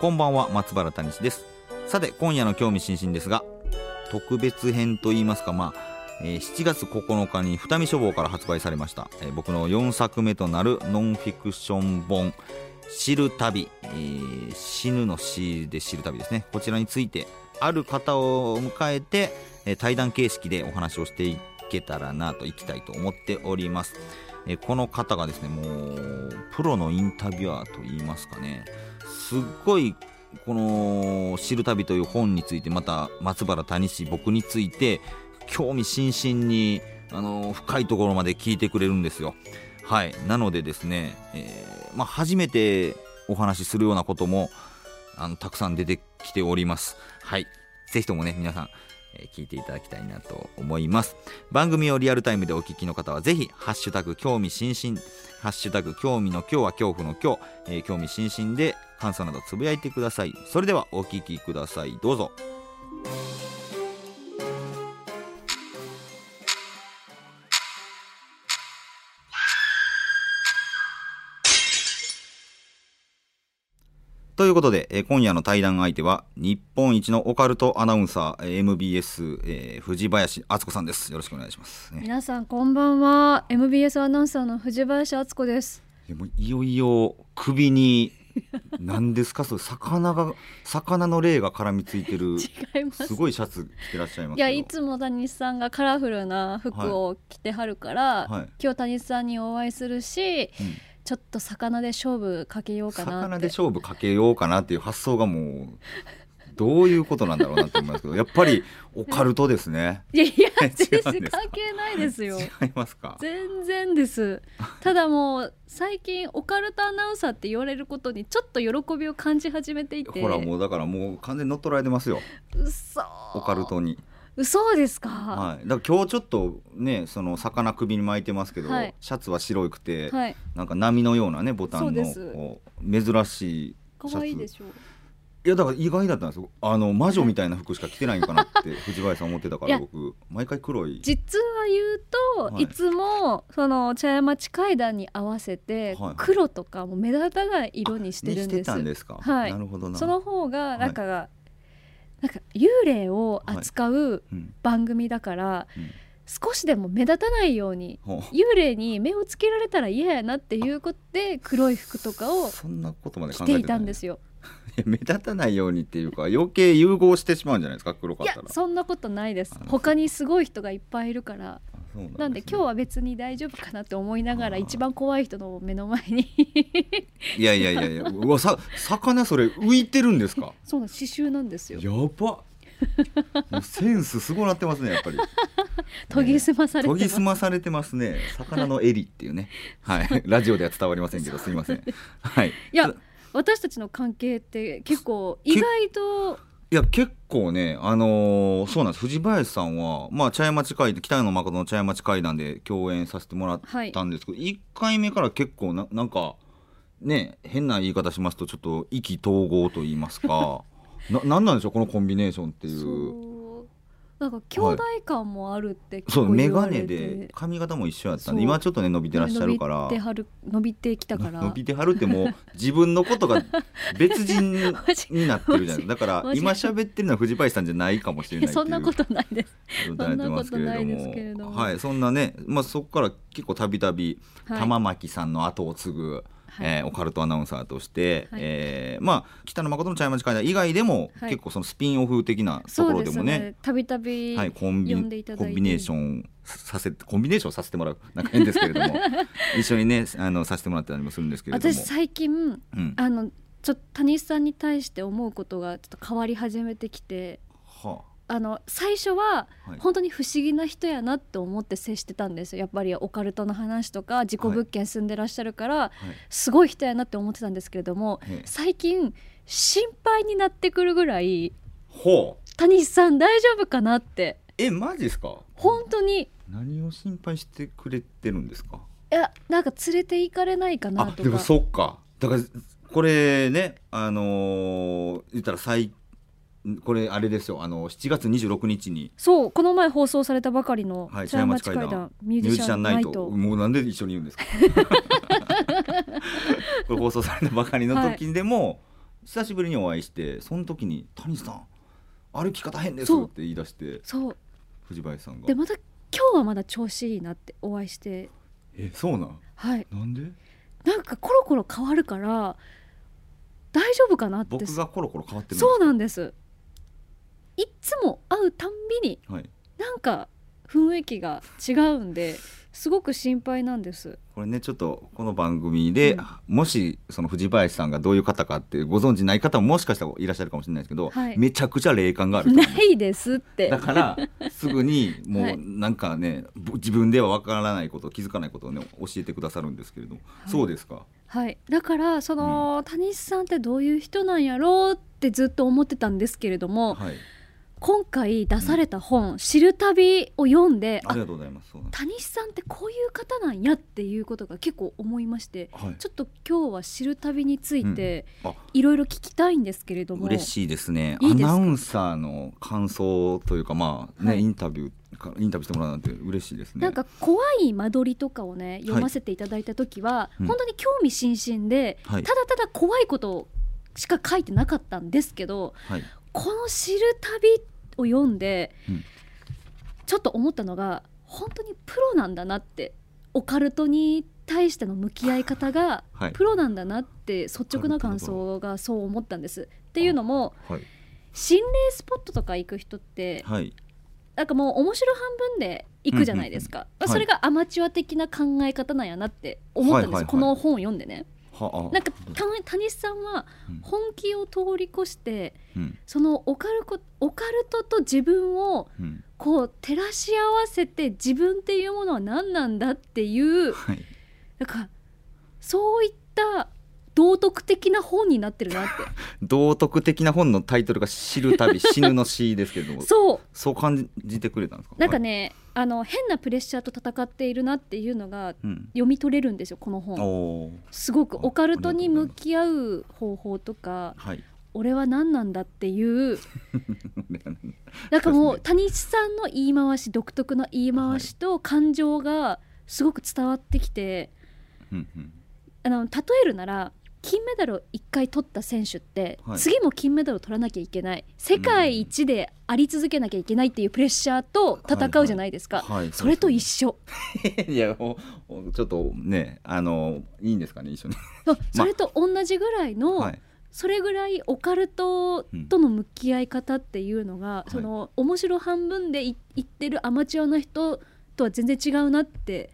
こんばんは松原谷です。さて今夜の興味津々ですが特別編といいますかまあ、えー、7月9日に二見書房から発売されました、えー、僕の4作目となるノンフィクション本知る旅、えー、死ぬの死で知る旅ですね。こちらについてある方を迎えて、えー、対談形式でお話をしていけたらなといきたいと思っております、え、この方がですねもうプロのインタビュアーといいますかね。すっごいこの「知る旅」という本についてまた松原谷氏僕について興味津々にあの深いところまで聞いてくれるんですよ。はい。なのでですね、えー、まあ、初めてお話しするようなこともあのたくさん出てきております。はい。ぜひともね皆さんえ聞いていただきたいなと思います。番組をリアルタイムでお聞きの方はぜひハッシュタグ興味津々ハッシュタグ興味の今日は恐怖の今日、えー、興味津々で感想などつぶやいてください。それではお聞きください。どうぞ。ということで、えー、今夜の対談相手は日本一のオカルトアナウンサー MBS、えー、藤林敦子さんです。よろしくお願いします、ね、皆さんこんばんは。MBS アナウンサーの藤林敦子です。でもいよいよ首に 何ですか？それ魚が魚の霊が絡みついてるす。ごいシャツ着てらっしゃいますいやいつも谷さんがカラフルな服を着てはるから、はい、今日谷さんにお会いするし、うん。ちょっと魚で勝負かけようかな魚で勝負かけようかなっていう発想がもうどういうことなんだろうなと思いますけどやっぱりオカルトですね。いやいや全然関係ないですよ。違いますか？全然です。ただもう最近オカルトアナウンサーって言われることにちょっと喜びを感じ始めていて。ほらもうだからもう完全に乗っ取られてますよ。嘘。オカルトに。嘘ですか？はい。だから今日ちょっとね、その魚首に巻いてますけど、はい、シャツは白くて、はい、なんか波のようなねボタンの珍しい可愛いでしょう。いやだから意外だったんですよ。あの魔女みたいな服しか着てないんかなって 藤林さん思ってたから僕。毎回黒い。実は言うと、はい、いつもその茶屋町階段に合わせて黒とかも目立たない色にしてるんです、はい、ですか、はい、なるほどその方がなんかなんか幽霊を扱う番組だから、はいうん、少しでも目立たないように幽霊に目をつけられたら嫌やなっていうことで黒い服とかを着ていたんですよ。目立たないようにっていうか余計融合してしまうんじゃないですか黒かったら。そんなことないです。他にすごい人がいっぱいいるから。なんで今日は別に大丈夫かなって思いながら一番怖い人の目の前に。いやいやいやいやうわさ魚それ浮いてるんですか？そうな刺繍なんですよ。やば。センスすごなってますねやっぱり。研ぎ澄まされて研ぎ澄まされてますね。魚の襟っていうね。はい。ラジオでは伝わりませんけどすいません。はい。いや私たちの関係って結構意外といや結構ねあのー、そうなんです。藤林さんはまあ茶屋町会北野誠の茶屋町会談で共演させてもらったんですけど、はい、1回目から結構ななんかね変な言い方しますとちょっと意気投合と言いますか。ななんなんでしょうこのコンビネーションっていう。なんか兄弟感もあるってて、はい、そう眼鏡で髪型も一緒やったんで今ちょっとね伸びてらっしゃるから。伸びてはる伸びてきたから。伸びてはるってもう自分のことが別人になってるじゃない だから今喋ってるのは藤林さんじゃないかもしれない そんなことないです。そんなことないですけれども。はいそんなねまあそこから結構たびたび玉巻さんの後を継ぐはい、えー、オカルトアナウンサーとして、はい、えー、まあ北野誠の茶屋町会談以外でも、はい、結構そのスピンオフ的なところでもねたびたびコンビネーションさせコンビネーションさせてもらうなんか変ですけれども 一緒にねあのさせてもらったりもするんですけれども。私最近、うん、あのちょっと谷さんに対して思うことがちょっと変わり始めてきて、はあ、あの最初ははい。本当に不思議な人やなって思って接してたんですよ。やっぱりオカルトの話とか自己物件住んでらっしゃるから、はい。すごい人やなって思ってたんですけれどもええ最近心配になってくるぐらいほう。谷さん大丈夫かなって。えマジですか？本当に。い何を心配してくれてるんですか？やなんか連れて行かれないかなとか。あでもそっか。だからこれねあのー言ったら最これあれですよあの7月26日に。そうこの前放送されたばかりのはい茶屋町茶屋町階段階段ミュージシャンナイト。もうなんで一緒に言うんですか？これ放送されたばかりの時でも、久しぶりにお会いしてその時に「谷さん歩き方変です」って言い出してそう。藤林さんが。でまた今日はまだ調子いいなってお会いして。えそうなん？はい。なんで？なんかコロコロ変わるから大丈夫かなって。僕がコロコロ変わってるそうなんですいっつも会うたんびにはい。なんか雰囲気が違うんですごく心配なんです。これねちょっとこの番組で、うん。もしその藤林さんがどういう方かってご存知ない方ももしかしたらいらっしゃるかもしれないですけど、はい。めちゃくちゃ霊感がある ないですって。だからすぐにもはい。うなんかね、ぼ自分ではわからないこと気づかないことをね教えてくださるんですけれども、い。そうですか？はい。だからその、谷さんってどういう人なんやろうってずっと思ってたんですけれどもはい今回出された本「知る旅」を読んで、あありがとうございます。谷さんってこういう方なんやっていうことが結構思いましてはい。ちょっと今日は知る旅についてあ。いろいろ聞きたいんですけれども、嬉しいですね。アナウンサーの感想というかまあね、はい。インタビューかインタビューしてもらうなんて嬉しいですね。なんか怖い間取りとかをね読ませていただいた時は、うん。本当に興味津々で、はい。ただただ怖いことしか書いてなかったんですけどはい。この「知る旅」を読んで、うん。ちょっと思ったのが本当にプロなんだなってオカルトに対しての向き合い方がはい。プロなんだなって率直な感想がそう思ったんです。っていうのもはい。心霊スポットとか行く人ってはい。なんかもう面白半分で行くじゃないですか、うんうんうんまあそれがアマチュア的な考え方なんやなって思ったんです。この本を読んでねはあ。なんかた谷さんはうん。本気を通り越してうん。そのオカルコオカルトと自分をうん。こう照らし合わせて自分っていうものは何なんだっていうはい。なんかそういった道徳的な本になってるなっ 道徳的な本のタイトルが「知る旅死ぬの死」ですけれど そう。そう感じてくれたんですか？なんか、ね、あの変なプレッシャーと戦っているなっていうのがはいうん、読み取れるんですよこの本。すごくあオカルトに向き合う方法とかはい。俺は何なんだっていう。なんかもう谷地さんの言い回し独特の言い回しと感情がすごく伝わってきて、うんうん。あの例えるなら金メダルを1回取った選手って、はい。次も金メダルを取らなきゃいけない。世界一であり続けなきゃいけないっていうプレッシャーと戦うじゃないですか、はい。それと一緒、いやもうちょっとねあのいいんですかね一緒に。それと同じぐらいの、はい。それぐらいオカルトとの向き合い方っていうのが、いその面白半分でい言ってるアマチュアの人とは全然違うなって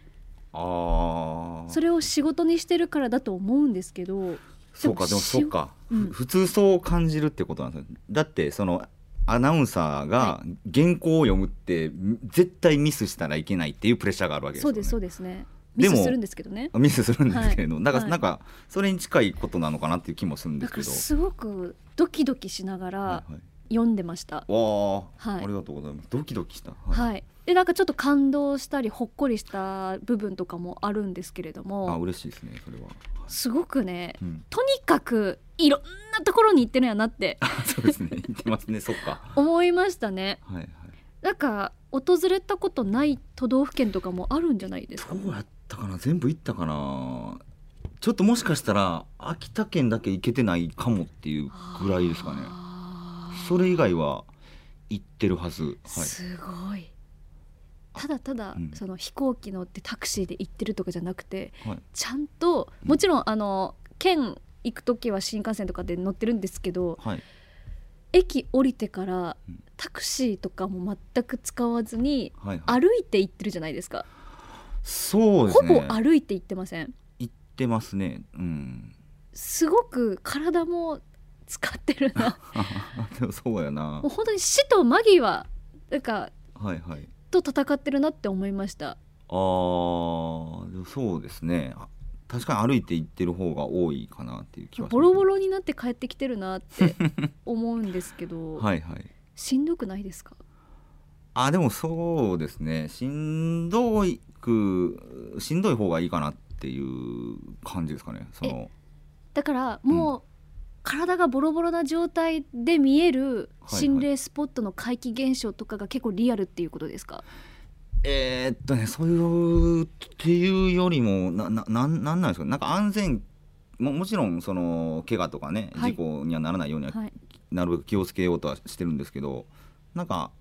ああそれを仕事にしてるからだと思うんですけどそうかでもそうか、うん。ふ普通そう感じるってことなんですよ。だってそのアナウンサーが原稿を読むって絶対ミスしたらいけないっていうプレッシャーがあるわけですよね。そうですそうですね。ミスするんですけどね。ミスするんですけれど、だからはい。なんかそれに近いことなのかなっていう気もするんでだすけど。すごくドキドキしながらはいはい。読んでました、わあ、はい。ありがとうございます。ドキドキした。はいでなんかちょっと感動したりほっこりした部分とかもあるんですけれどあも嬉しいですねそれは、はい。すごくねうん、とにかくいろんなところに行ってるんやなって。あ そうですね。言ってますね。そっか。思いましたね。はいはい。なんか訪れたことない都道府県とかもあるんじゃないですか？どうやったかな？全部行ったかな？ちょっともしかしたら秋田県だけ行けてないかもっていうぐらいですかね。それ以外は行ってるはず、はい、すごいただただ、うん。その飛行機乗ってタクシーで行ってるとかじゃなくてはい。ちゃんともちろんあの県行く時は新幹線とかで乗ってるんですけどはい。駅降りてからうん。タクシーとかも全く使わずにはいはい。歩いて行ってるじゃないですか、そうですほぼね歩いて行ってません？行ってますね。うん。すごく体も使ってるな。でもそうやな。もう本当に死と間際なんかはいはいと戦ってるなって思いました。あそうですね。あ確かに歩いて行ってる方が多いかなっていう気はします。ボロボロになって帰ってきてるなって思うんですけど、はいはい。しんどくないですか？あでもそうですね。しんどいくしんどい方がいいかなっていう感じですかね。そのだからもう、体がボロボロな状態で見えるはい心霊スポットの怪奇現象とかが結構リアルっていうことですか、えーっとねそういうっていうよりもなななんなんなんですか？なんか安全ももちろんその怪我とかねはい。事故にはならないようにははい、なるべく気をつけようとはしてるんですけどなんか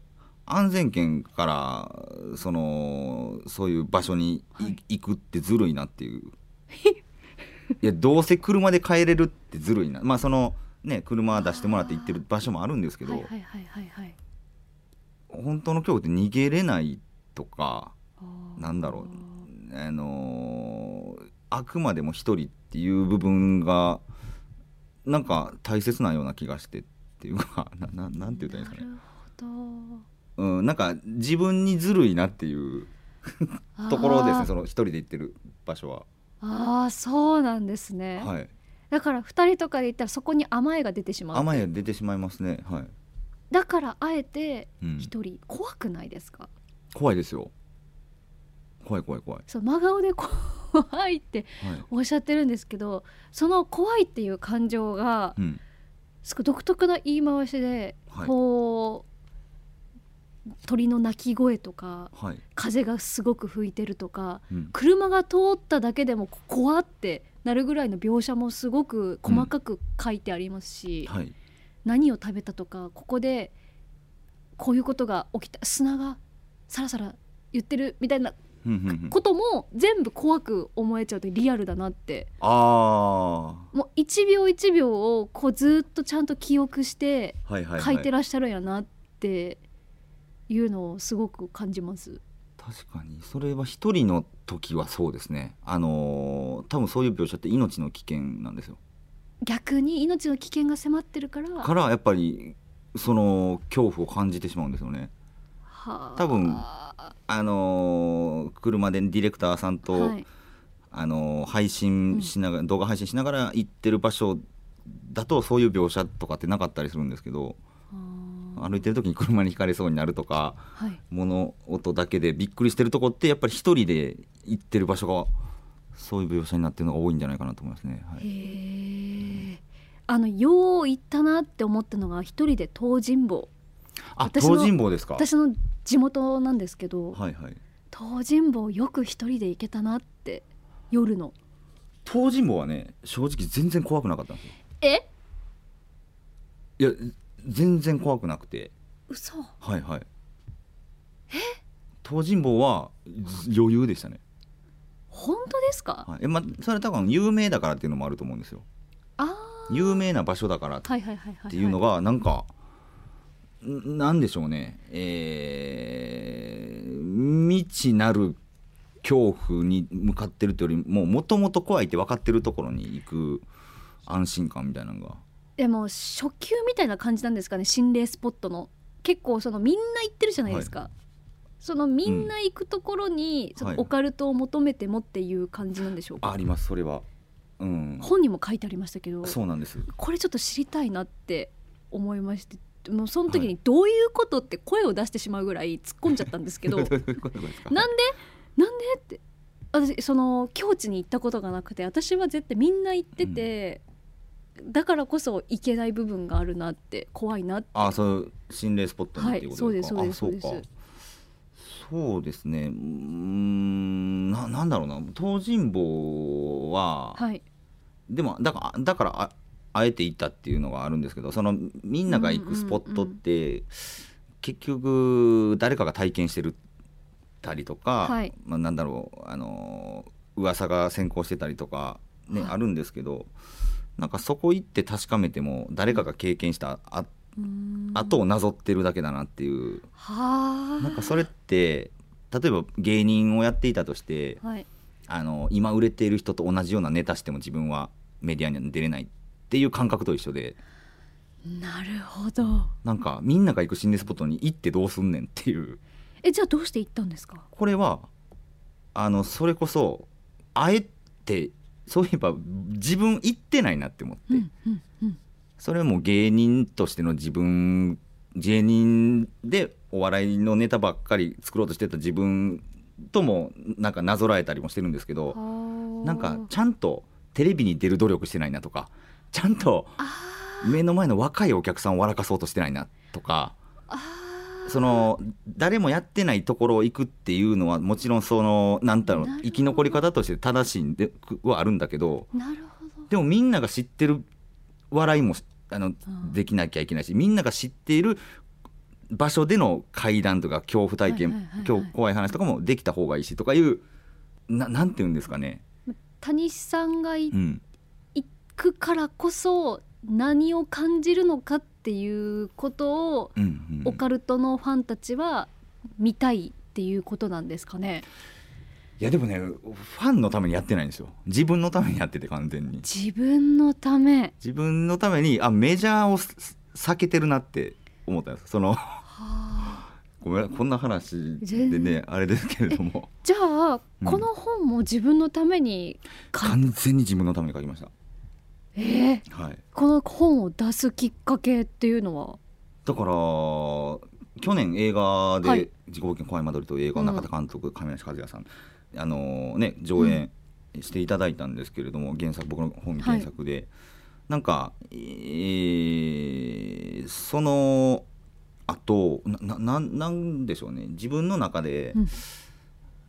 安全圏からそのそういう場所にい、はい。行くってずるいなっていう いやどうせ車で帰れるってずるいな。まあそのね車出してもらって行ってる場所もあるんですけど、はいはいはいはいはい。本当の恐怖って逃げれないとかなんだろう。あのーあくまでも一人っていう部分がなんか大切なような気がしてっていうか なななんて言ったらいいんですかね。なるほど。うん、なんか自分にずるいなっていう ところですねその一人で行ってる場所は。あーそうなんですね、はい、だから2人とかで行ったらそこに甘えが出てしまう。甘え出てしまいますね、はい。だからあえてうん。1人。怖くないですか、怖いですよ。怖い怖い怖い、そう真顔で怖いってはい。おっしゃってるんですけどその怖いっていう感情がうん、すごい独特な言い回しで、はい。こう鳥の鳴き声とかはい。風がすごく吹いてるとかうん。車が通っただけでもこ怖ってなるぐらいの描写もすごく細かく書いてありますし、はい。何を食べたとかここでこういうことが起きた砂がサラサラ言ってるみたいなことも全部怖く思えちゃうとリアルだなって。あもう一秒一秒をこうずっとちゃんと記憶して書いてらっしゃるんやなっていうのをすごく感じます。確かに。それは一人の時はそうですね。あのー多分そういう描写って命の危険なんですよ。逆に命の危険が迫ってるから。からやっぱりその恐怖を感じてしまうんですよね。はあ。多分あのー車でディレクターさんと、はい。あのー配信しながら、動画配信しながら行ってる場所だとそういう描写とかってなかったりするんですけど。あ歩いてる時に車にひかれそうになるとかーはい。物音だけでびっくりしてるとこってやっぱり一人で行ってる場所がそういう描写になってるのが多いんじゃないかなと思いますね。はい、あのよう行ったなって思ったのが一人で東尋坊。あ私の東尋坊ですか？私の地元なんですけど、はいはい。東尋坊よく一人で行けたなって夜の。東尋坊はね正直全然怖くなかったんですよ。え？いや全然怖くなくて。嘘。はいはい。東尋坊はず余裕でしたね、本当ですか、はい。えま、それ多分有名だからっていうのもあると思うんですよ。ああ有名な場所だからっはいはいはいはい。ていうのがなんか、んなんでしょうね。えー未知なる恐怖に向かってるというよりももともと怖いって分かってるところに行く安心感みたいなのがでも初級みたいな感じなんですかね心霊スポットの。結構そのみんな行ってるじゃないですか、そのみんな行くところに、そのはい。オカルトを求めてもっていう感じなんでしょうか、ありますそれは。うん。本にも書いてありましたけどそうなんです。これちょっと知りたいなって思いましてもうその時にどういうことって声を出してしまうぐらい突っ込んじゃったんですけど どういなんで？なんで？って。私その境地に行ったことがなくて私は絶対みんな行ってて、だからこそ行けない部分があるなって怖いなって。あそう心霊スポットにっていうことですか、はいそうですそうですあそうです。ね。うーんななんだろうな。東尋坊は、はい。でもだからだからああえて行ったっていうのがあるんですけどそのみんなが行くスポットって、結局誰かが体験してるたりとか、はい。まあ、なんだろうあの噂が先行してたりとか、ねはい。あるんですけどなんかそこ行って確かめても誰かが経験したあうーん。後をなぞってるだけだなっていう。はあ。なんかそれって例えば芸人をやっていたとしてはい。あの今売れている人と同じようなネタしても自分はメディアには出れないっていう感覚と一緒で。なるほど。なんかみんなが行く心霊スポットに行ってどうすんねんっていう。えじゃあどうして行ったんですか？これはあのそれこそあえてそういえば自分行ってないなって思って、うんうんうん。それも芸人としての自分芸人でお笑いのネタばっかり作ろうとしてた自分ともなんかなぞらえたりもしてるんですけどなんかちゃんとテレビに出る努力してないなとかちゃんと目の前の若いお客さんを笑かそうとしてないなとかその誰もやってないところを行くっていうのはもちろんそのなんだろう生き残り方として正しいんではあるんだけどなるほど。でもみんなが知ってる笑いもあのん。できなきゃいけないしみんなが知っている場所での怪談とか恐怖体験、今日怖い話とかもできた方がいいしとかいうななんていうんですかね、谷さんがいうん、行くからこそ何を感じるのかっていうことをうんうん。オカルトのファンたちは見たいっていうことなんですかね？いやでもねファンのためにやってないんですよ。自分のためにやってて完全に。自分のため。自分のためにあメジャーをす避けてるなって思ったんです。その ごめんこんな話でねあれですけれども。じゃあ、うん。この本も自分のためにか完全に自分のために書きましたえーはい。この本を出すきっかけっていうのは？だから去年映画はい。で「自己冒険怖い間取り」という映画を中田監督、亀梨和也さんあのね上演していただいたんですけれども、原作僕の本原作で、なんか、えーそのあとなななんでしょうね。自分の中で、うん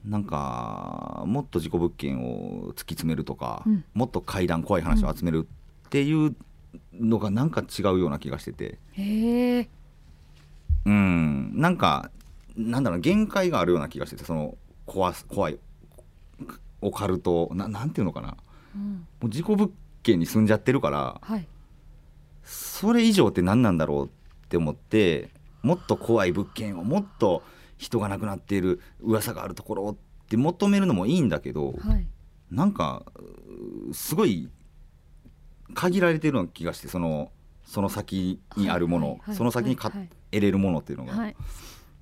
なんかもっと事故物件を突き詰めるとか、うん。もっと怪談怖い話を集めるっていうのがなんか違うような気がしてて。へえ。うん。なんかなんだろう限界があるような気がしててその怖す怖いオカルトななんていうのかな。うん。もう事故物件に住んじゃってるからはい。それ以上って何なんだろうって思ってもっと怖い物件をもっと人が亡くなっている噂があるところって求めるのもいいんだけどはい。なんかうすごい限られてるような気がしてそのその先にあるもの、はいはいはいその先にか得れるものっていうのが。はい。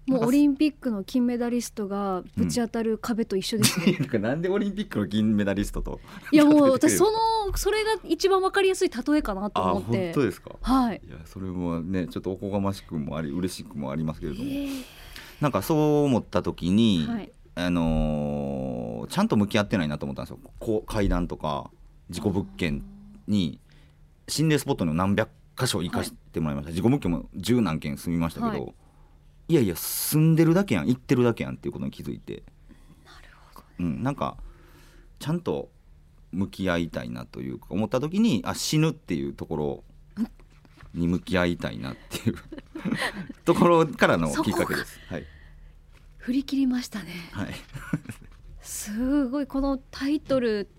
もうオリンピックの金メダリストがぶち当たる壁と一緒ですね、なんかなんでオリンピックの銀メダリストと いやもう 私そのそれが一番わかりやすい例えかなと思って。当ですか？はい。いやそれもねちょっとおこがましくもあり嬉しくもありますけれども、えなんかそう思った時に、はい。あのーちゃんと向き合ってないなと思ったんですよ。こう階段とか事故物件に心霊スポットの何百箇所行かしてもらいました、事故物件も十何件住みましたけど、はい。い、やいや住んでるだけやん。行ってるだけやんっていうことに気づいて。なるほどうん、なんかちゃんと向き合いたいなというか思った時にあ死ぬっていうところに向き合いたいなっていう。ところからのきっかけです。はい、振り切りましたね。はい、すごいこのタイトル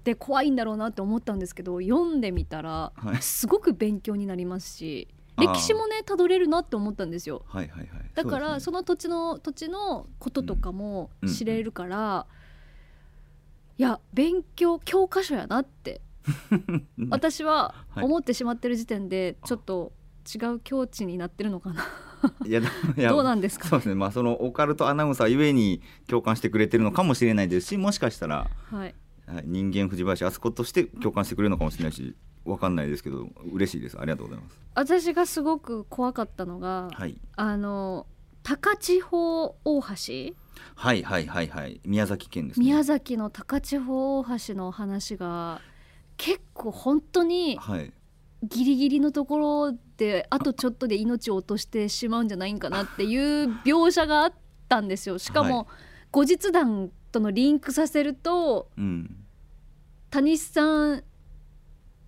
って怖いんだろうなって思ったんですけど読んでみたらはい。すごく勉強になりますし歴史もねたどれるなって思ったんですよ。はいはいはい。だからそその土地の土地のこととかもうん。知れるから、いや勉強教科書やなって 私ははい。思ってしまってる時点でちょっと違う境地になってるのかな。いやどうなんですか？そうですね。まあそのオカルトアナウンサーゆえに共感してくれてるのかもしれないですしもしかしたらはい。はい人間藤林敦子として共感してくれるのかもしれないしわかんないですけど嬉しいです。ありがとうございます。私がすごく怖かったのが、はい。あの高千穂大橋？はいはいはいはい。宮崎県ですね。宮崎の高千穂大橋の話が結構本当にはい。ギリギリのところであとちょっとで命を落としてしまうんじゃないんかなっていう描写があったんですよ。しかはも後日談とのリンクさせるとうん。谷さん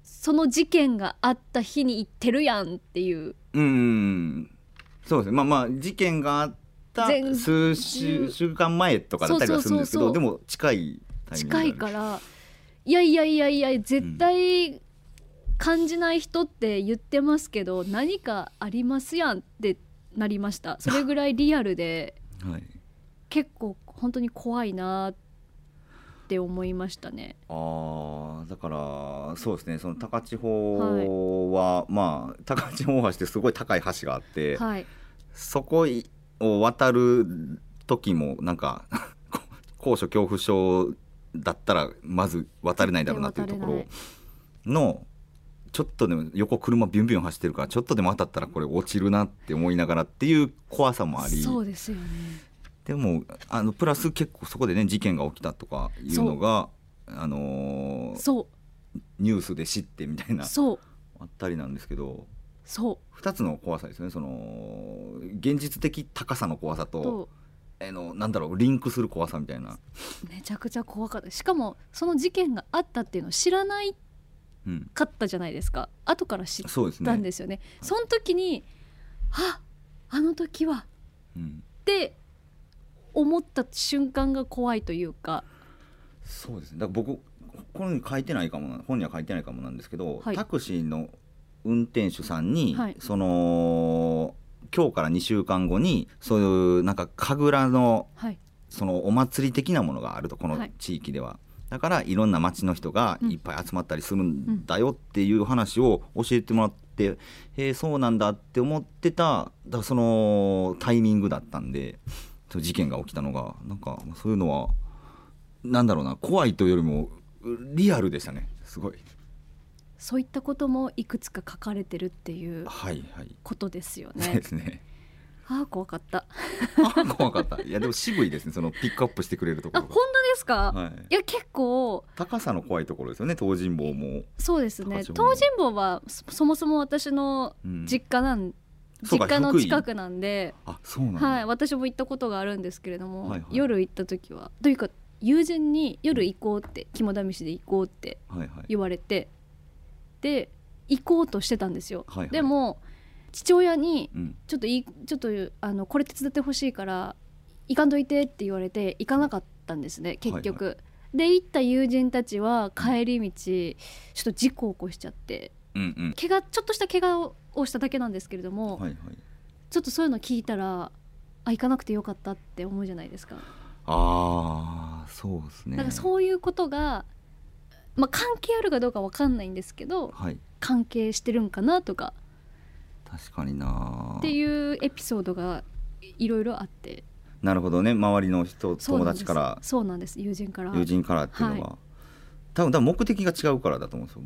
その事件があった日に行ってるやんっていう。うんそうですね。まあまあ事件があった前数週週間前とかだったりはするんですけどでも近いタイミング近いからいやいやいやいや絶対感じない人って言ってますけど、何かありますやんってなりました。それぐらいリアルでら、はい、結構本当に怖いなって思いましたね。あーだからそうですね。その高千穂は、まあ高千穂大橋ってすごい高い橋があって、はい。そこを渡る時もなんか 高所恐怖症だったらまず渡れないだろうなっていうところのちょっとでも横車ビュンビュン走ってるからちょっとでも当たったらこれ落ちるなって思いながらっていう怖さもあり。そうですよね。でもあのプラス結構そこでね事件が起きたとかいうのがあのーそニュースで知ってみたいうなそう。あったりなんですけどそう。2つの怖さですね。その現実的高さの怖さととあのなんだろうリンクする怖さみたいな、めちゃくちゃ怖かった。しかもその事件があったっていうのを知らないうん、かったじゃないですか。後から知っそうですね、たんですよね。その時にああの時は。うん、って思った瞬間が怖いというか。そうですね。だから僕これに書いてないかもな本には書いてないかもなんですけど、はい。タクシーの運転手さんに、はい。その今日から2週間後にそういうなんか神楽のはい。そのお祭り的なものがあるとこのはい。地域では、だからいろんな町の人がいっぱい集まったりするんだよっていう話を教えてもらって、へえそうなんだって思ってただそのタイミングだったんで事件が起きたのがなんかそういうのはなんだろうな怖いというよりもリアルでしたね。すごいそういったこともいくつか書かれてるっていうはいはい。ことですよね。ですね。ああ怖かった。あ怖かった。いやでも渋いですね。そのピックアップしてくれるとこあ本当ですか、はい。いや結構。高さの怖いところですよね東尋坊も、そうですね。東尋坊はそそもそも私のうん。実家なん、そうか実家の近くなんで、あそうなんだ、はい、私も行ったことがあるんですけれども、はいはい。夜行った時は。というか友人に夜行こうって肝試しで行こうってはいはい。言われてで行こうとしてたんですよ、はいはい。でも父親にうん。ちょっといいちょっとあのこれ手伝ってほしいから行かんといてって言われて行かなかったんですね結局、で行った友人たちは帰り道ちょっと事故を起こしちゃってうんうん。怪我ちょっとした怪我をしただけなんですけれども、はいはい。ちょっとそういうの聞いたらあ行かなくてよかったって思うじゃないですか、ああそうですね。だからそういうことが、まあ、関係あるかどうかわかんないんですけどはい。関係してるんかなとか。確かにな。っていうエピソードがいろいろあって。なるほどね。周りの人友達から。そうなんです。友人から。友人からっていうのは、は多分多分目的が違うからだと思うんですよ。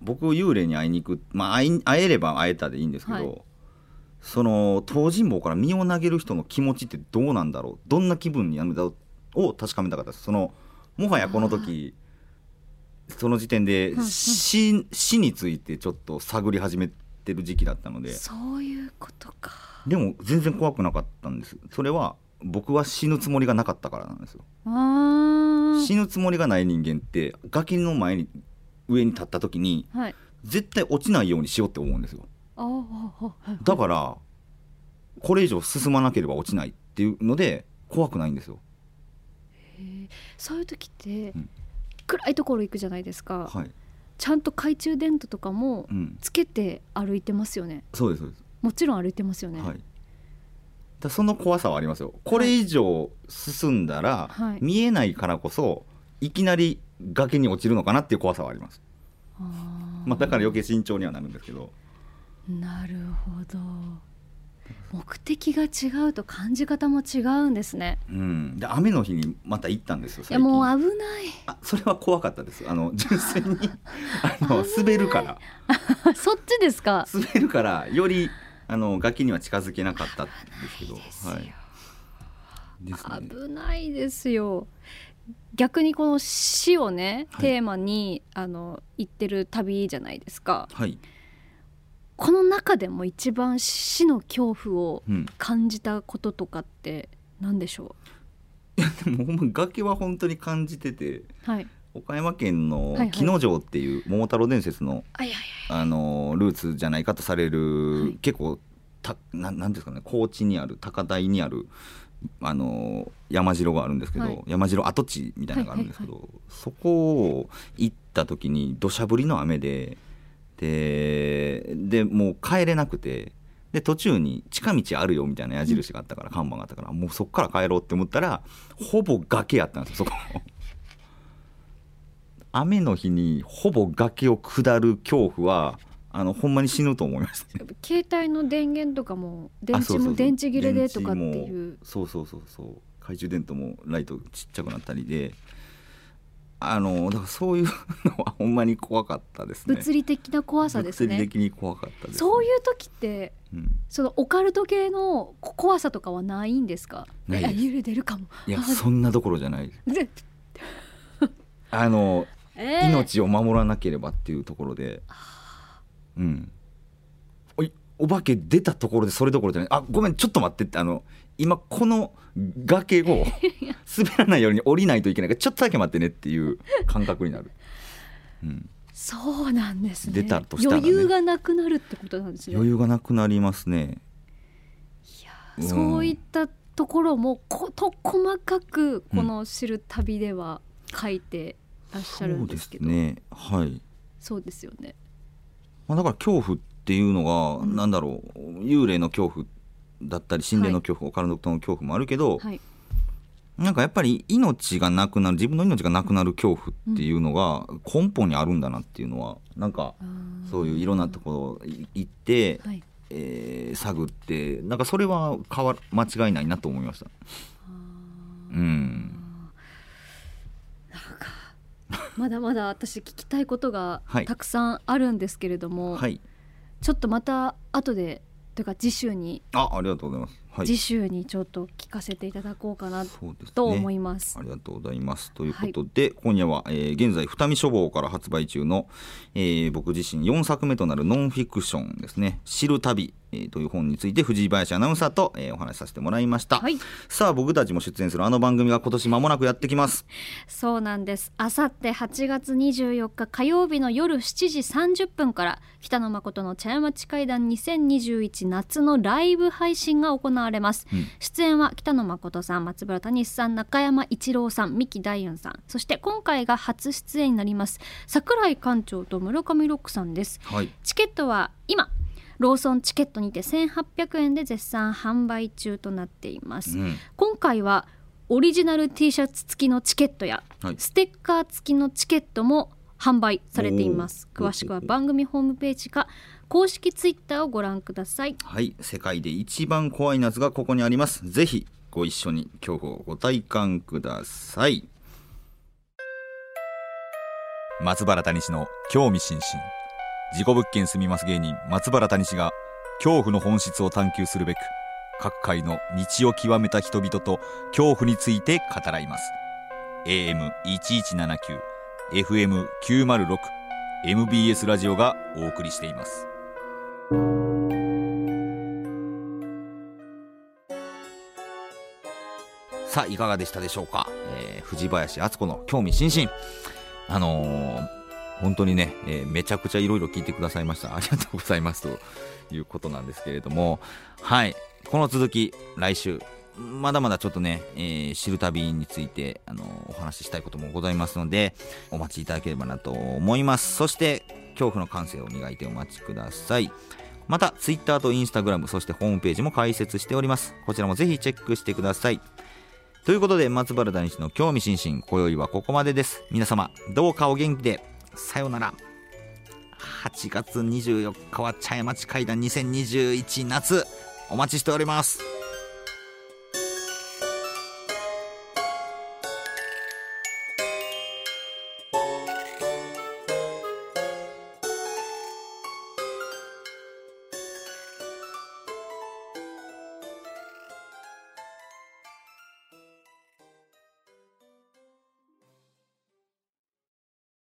僕幽霊に会いに行く。まあ会い会えれば会えたでいいんですけど、はい。その東尋坊から身を投げる人の気持ちってどうなんだろう。どんな気分になるんだろう。を確かめたかったです。そのもはやこの時その時点でうんうん。死死についてちょっと探り始めてる時期だったので。そういうことか。でも全然怖くなかったんです。それは僕は死ぬつもりがなかったからなんですよ。死ぬつもりがない人間って崖の前に上に立った時にはい。絶対落ちないようにしようって思うんですよ。だからこれ以上進まなければ落ちないっていうので怖くないんですよ。そういう時って、うん暗いところ行くじゃないですか、はい、ちゃんと懐中電灯とかもうん、つけて歩いてますよね。そうですそうです、もちろん歩いてますよね、はい。だその怖さはありますよ。これ以上進んだら、はい。見えないからこそいきなり崖に落ちるのかなっていう怖さはあります、まあ、だから余計慎重にはなるんですけど。なるほど目的が違うと感じ方も違うんですね。うん、で雨の日にまた行ったんですよいやもう危ない。あそれは怖かったです。あの純粋にあの 滑るから。そっちですか？滑るからよりあの崖には近づけなかったんですけど。はい。ですね。危ないですよ。逆にこの死をね、はい。テーマにあの行ってる旅じゃないですか。はい、この中でも一番死の恐怖をうん、感じたこととかって何でしょでもほんま崖は本当に感じててうはい。岡山県のはいはい。木之城っていう桃太郎伝説の、あいやいあのルーツじゃないかとされる、はい。結構たななんですかね高知にある高台にあるあの山城があるんですけど、はい。山城跡地みたいなのがあるんですけど、そこを行った時に土砂降りの雨でででもう帰れなくてで途中に近道あるよみたいな矢印があったから、看板があったからもうそこから帰ろうって思ったらほぼ崖やったんですよそこ。雨の日にほぼ崖を下る恐怖はあのほんまに死ぬと思いました、ね、携帯の電源とかも電池も電池切れでとかっていう。そうそうそうそう。懐中電灯もライトちっちゃくなったりであのだからそういうのはほんまに怖かったですね。物理的な怖さですね。物理的に怖かったです、ね、そういう時って、うん、そのオカルト系の怖さとかはないんですか？ないです。幽霊出るかも。いやそんなどころじゃないあの、えー、命を守らなければっていうところで。うん。お化け出たところでそれどころじゃない。あごめんちょっと待ってってあの今この崖を 滑らないように降りないといけないからちょっとだけ待ってねっていう感覚になる、うん、そうなんですね。出たとしたら、ね、余裕がなくなるってことなんですね。余裕がなくなりますね。いや、うん、そういったところもこと細かくこの「知る旅」では書いてらっしゃるんですけど、うん、そうですね。はい。そうですよね、まあ、だから恐怖っていうのが、うん、なんだろう幽霊の恐怖だったり心霊の恐怖、オカルトの恐怖もあるけど、はい、なんかやっぱり命がなくなる自分の命がなくなる恐怖っていうのが根本にあるんだなっていうのはなんかそういういろんなところ行って、はい、えー、探ってなんかそれは変わ間違いないなと思いました。うん。まだまだ私聞きたいことがたくさんあるんですけれども、はい、ちょっとまた後でというか次週に。あありがとうございます、はい、次週にちょっと聞かせていただこうかなと思います、ね、ありがとうございます。ということで、はい、今夜は、えー、現在二見書房から発売中の、えー、僕自身4作目となるノンフィクションですね「知る旅」えー、という本について藤井林アナウンサーと、えー、お話しさせてもらいました、はい、さあ僕たちも出演するあの番組が今年間もなくやってきます。そうなんです。あさって8月24日火曜日の夜7時30分から北野誠の茶屋町会談2021夏のライブ配信が行われます、うん、出演は北野誠さん松原谷さん中山一郎さん三木大雲さん。そして今回が初出演になります櫻井館長と村上ロックさんです、はい、チケットは今ローソンチケットにて1800円で絶賛販売中となっています、うん、今回はオリジナル T シャツ付きのチケットや、はい、ステッカー付きのチケットも販売されています。詳しくは番組ホームページか公式ツイッターをご覧ください。はい世界で一番怖い夏がここにあります。ぜひご一緒に恐怖をご体感ください。松原谷氏の興味津々。事故物件住みます芸人松原谷氏が恐怖の本質を探求するべく各界の道を極めた人々と恐怖について語らいます。AM1179 FM906 MBS ラジオがお送りしています。さあいかがでしたでしょうか、えー、藤林敦子の興味津々。あのー本当にね、えー、めちゃくちゃいろいろ聞いてくださいました。ありがとうございますということなんですけれども、はい、この続き、来週、まだまだちょっとね、えー、知る旅について、あのお話ししたいこともございますので、お待ちいただければなと思います。そして、恐怖の感性を磨いてお待ちください。また、Twitter と Instagram、そしてホームページも開設しております。こちらもぜひチェックしてください。ということで、松原大師の興味津々、今宵はここまでです。皆様、どうかお元気で。さようなら8月24日は茶屋町会談2021夏お待ちしております